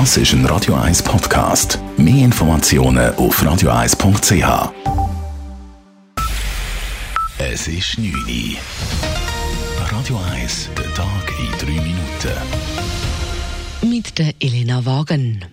Das ist ein Radio 1 Podcast. Mehr Informationen auf radio1.ch. Es ist 9 Uhr. Radio 1, der Tag in 3 Minuten. Mit der Elena Wagen.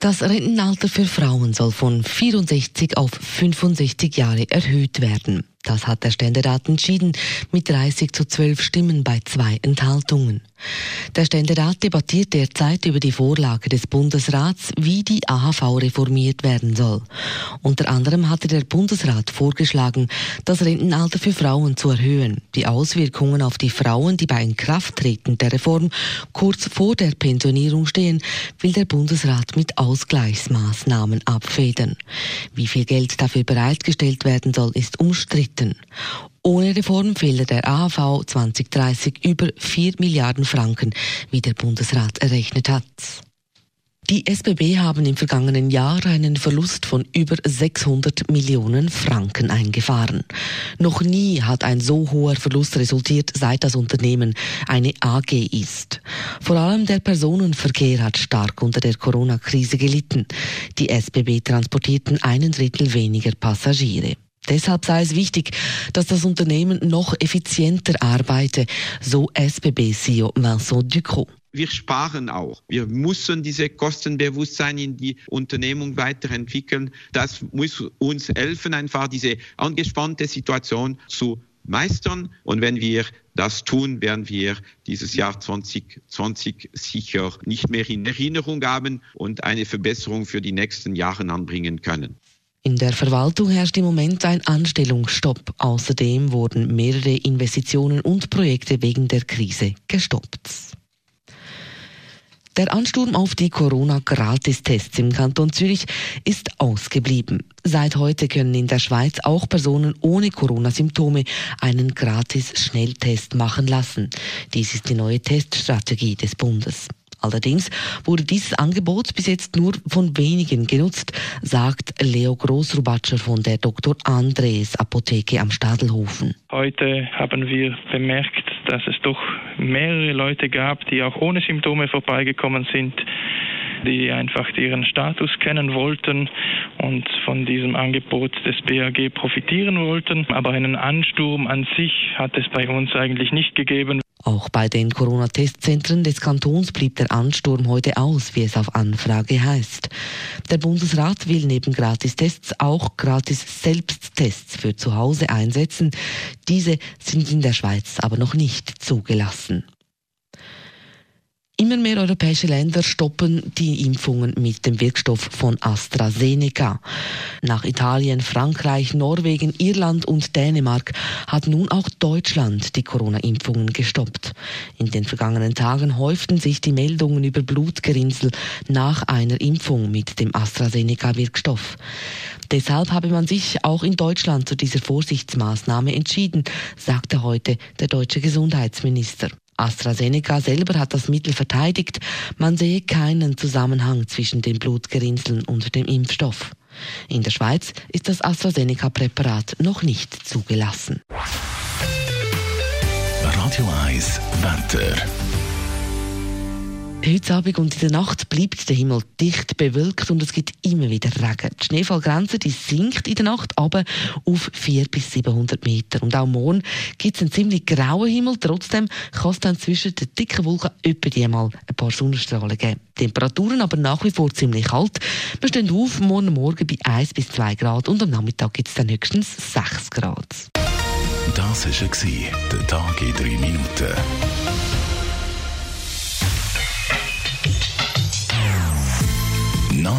Das Rentenalter für Frauen soll von 64 auf 65 Jahre erhöht werden. Das hat der Ständerat entschieden mit 30 zu 12 Stimmen bei zwei Enthaltungen. Der Ständerat debattiert derzeit über die Vorlage des Bundesrats, wie die AHV reformiert werden soll. Unter anderem hatte der Bundesrat vorgeschlagen, das Rentenalter für Frauen zu erhöhen. Die Auswirkungen auf die Frauen, die bei Inkrafttreten der Reform kurz vor der Pensionierung stehen, will der Bundesrat mit Ausgleichsmaßnahmen abfedern. Wie viel Geld dafür bereitgestellt werden soll, ist umstritten. Ohne Reform fehle der AHV 2030 über 4 Milliarden Franken, wie der Bundesrat errechnet hat. Die SBB haben im vergangenen Jahr einen Verlust von über 600 Millionen Franken eingefahren. Noch nie hat ein so hoher Verlust resultiert, seit das Unternehmen eine AG ist. Vor allem der Personenverkehr hat stark unter der Corona-Krise gelitten. Die SBB transportierten einen Drittel weniger Passagiere. Deshalb sei es wichtig, dass das Unternehmen noch effizienter arbeite, so SBB-CEO Vincent Ducrot. Wir sparen auch. Wir müssen diese Kostenbewusstsein in die Unternehmung weiterentwickeln. Das muss uns helfen, einfach diese angespannte Situation zu meistern. Und wenn wir das tun, werden wir dieses Jahr 2020 sicher nicht mehr in Erinnerung haben und eine Verbesserung für die nächsten Jahre anbringen können. In der Verwaltung herrscht im Moment ein Anstellungsstopp. Außerdem wurden mehrere Investitionen und Projekte wegen der Krise gestoppt. Der Ansturm auf die Corona-Gratistests im Kanton Zürich ist ausgeblieben. Seit heute können in der Schweiz auch Personen ohne Corona-Symptome einen Gratis-Schnelltest machen lassen. Dies ist die neue Teststrategie des Bundes. Allerdings wurde dieses Angebot bis jetzt nur von wenigen genutzt, sagt Leo Grossrubatscher von der Dr. Andres Apotheke am Stadelhofen. Heute haben wir bemerkt, dass es doch mehrere Leute gab, die auch ohne Symptome vorbeigekommen sind die einfach ihren Status kennen wollten und von diesem Angebot des BAG profitieren wollten. Aber einen Ansturm an sich hat es bei uns eigentlich nicht gegeben. Auch bei den Corona-Testzentren des Kantons blieb der Ansturm heute aus, wie es auf Anfrage heißt. Der Bundesrat will neben Gratistests auch Gratis-Selbsttests für zu Hause einsetzen. Diese sind in der Schweiz aber noch nicht zugelassen. Immer mehr europäische Länder stoppen die Impfungen mit dem Wirkstoff von AstraZeneca. Nach Italien, Frankreich, Norwegen, Irland und Dänemark hat nun auch Deutschland die Corona-Impfungen gestoppt. In den vergangenen Tagen häuften sich die Meldungen über Blutgerinnsel nach einer Impfung mit dem AstraZeneca-Wirkstoff. Deshalb habe man sich auch in Deutschland zu dieser Vorsichtsmaßnahme entschieden, sagte heute der deutsche Gesundheitsminister. AstraZeneca selber hat das Mittel verteidigt, man sehe keinen Zusammenhang zwischen den Blutgerinnseln und dem Impfstoff. In der Schweiz ist das AstraZeneca-Präparat noch nicht zugelassen. Radio 1 Wetter. Heute Abend und in der Nacht bleibt der Himmel dicht bewölkt und es gibt immer wieder Regen. Die Schneefallgrenze die sinkt in der Nacht aber auf 400 bis 700 Meter. Und auch morgen gibt es einen ziemlich grauen Himmel. Trotzdem kann es dann zwischen den dicken Wolken etwa die mal ein paar Sonnenstrahlen geben. Temperaturen aber nach wie vor ziemlich kalt. Wir stehen auf morgen Morgen bei 1 bis 2 Grad und am Nachmittag gibt es dann höchstens 6 Grad. Das war der Tag in 3 Minuten.